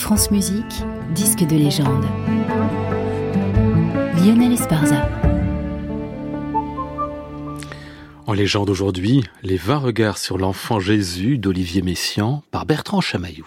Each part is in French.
France Musique, disque de légende. Lionel Esparza. En légende aujourd'hui, les 20 regards sur l'enfant Jésus d'Olivier Messiaen par Bertrand Chamaillou.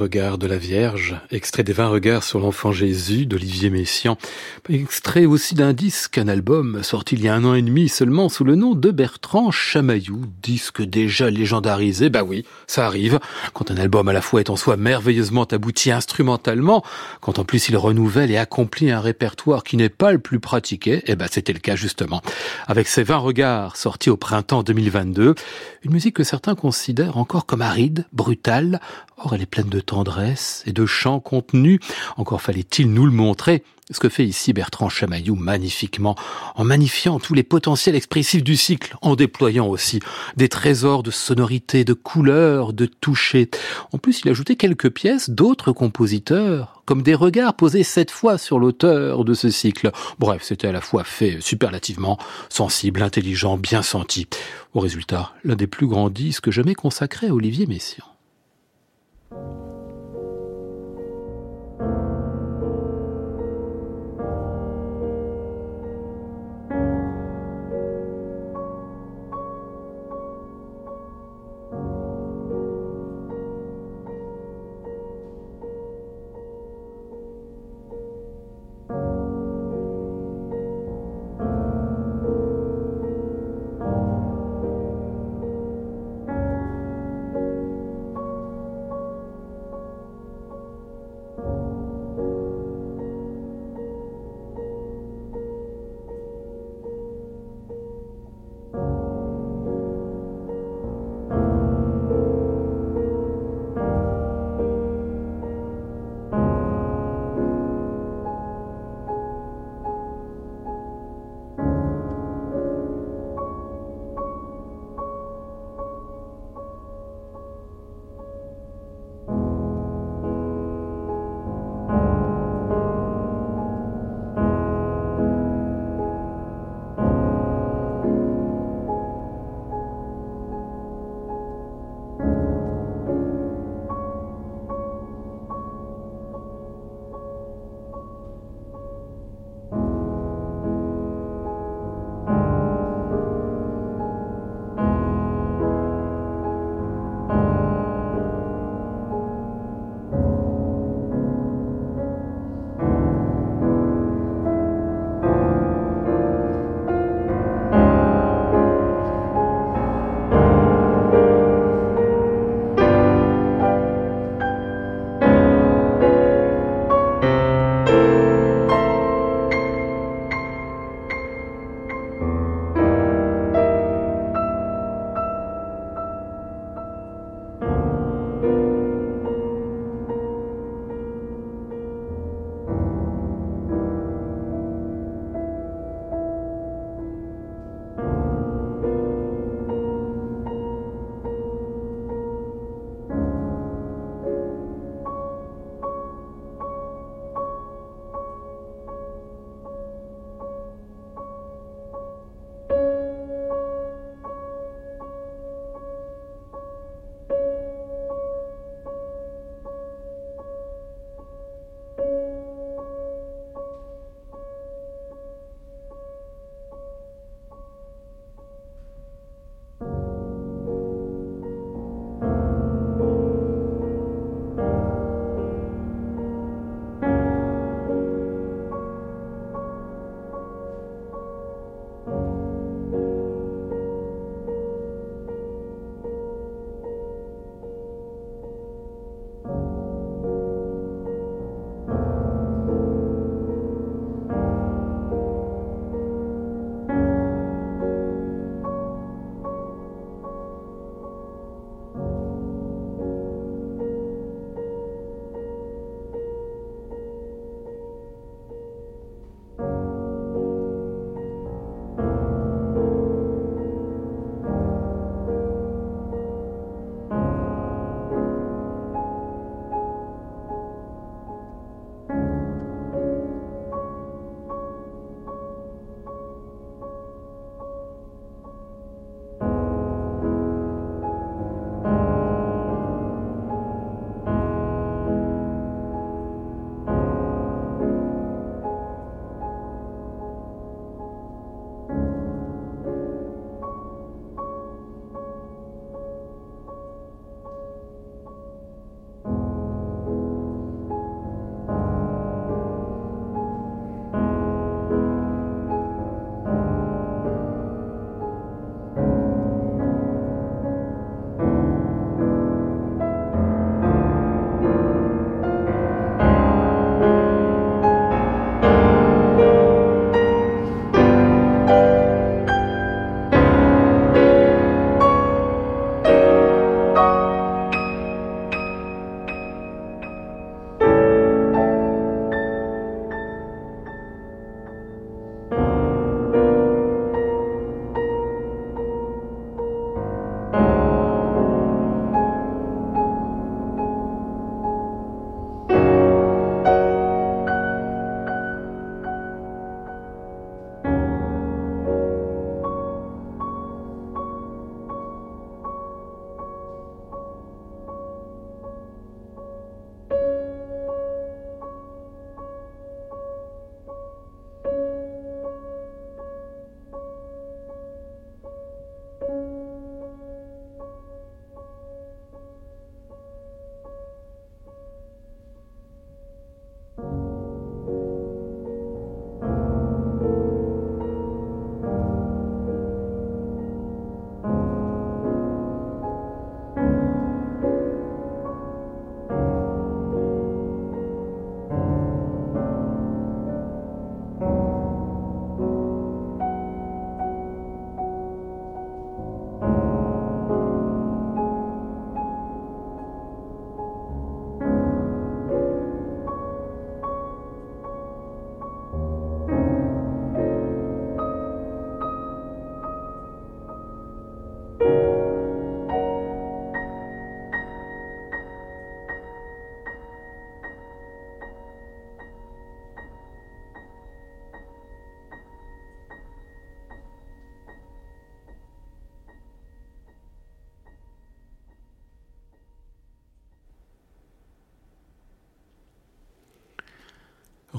regards de la Vierge, extrait des 20 regards sur l'enfant Jésus d'Olivier Messiaen, extrait aussi d'un disque, un album sorti il y a un an et demi seulement sous le nom de Bertrand Chamaillou, disque déjà légendarisé, bah oui, ça arrive, quand un album à la fois est en soi merveilleusement abouti instrumentalement, quand en plus il renouvelle et accomplit un répertoire qui n'est pas le plus pratiqué, eh ben c'était le cas justement. Avec ses 20 regards sortis au printemps 2022, une musique que certains considèrent encore comme aride, brutale, or elle est pleine de tendresse et de chants contenus, encore fallait-il nous le montrer, ce que fait ici Bertrand Chamaillou magnifiquement, en magnifiant tous les potentiels expressifs du cycle, en déployant aussi des trésors de sonorités, de couleurs, de toucher. En plus, il a ajouté quelques pièces d'autres compositeurs, comme des regards posés cette fois sur l'auteur de ce cycle. Bref, c'était à la fois fait superlativement, sensible, intelligent, bien senti. Au résultat, l'un des plus grands disques jamais consacrés à Olivier Messiaen.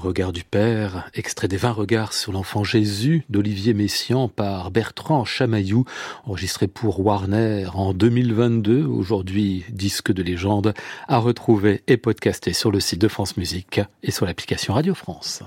Regard du Père, extrait des 20 regards sur l'enfant Jésus d'Olivier Messiaen par Bertrand Chamaillou, enregistré pour Warner en 2022, aujourd'hui disque de légende, à retrouver et podcasté sur le site de France Musique et sur l'application Radio France.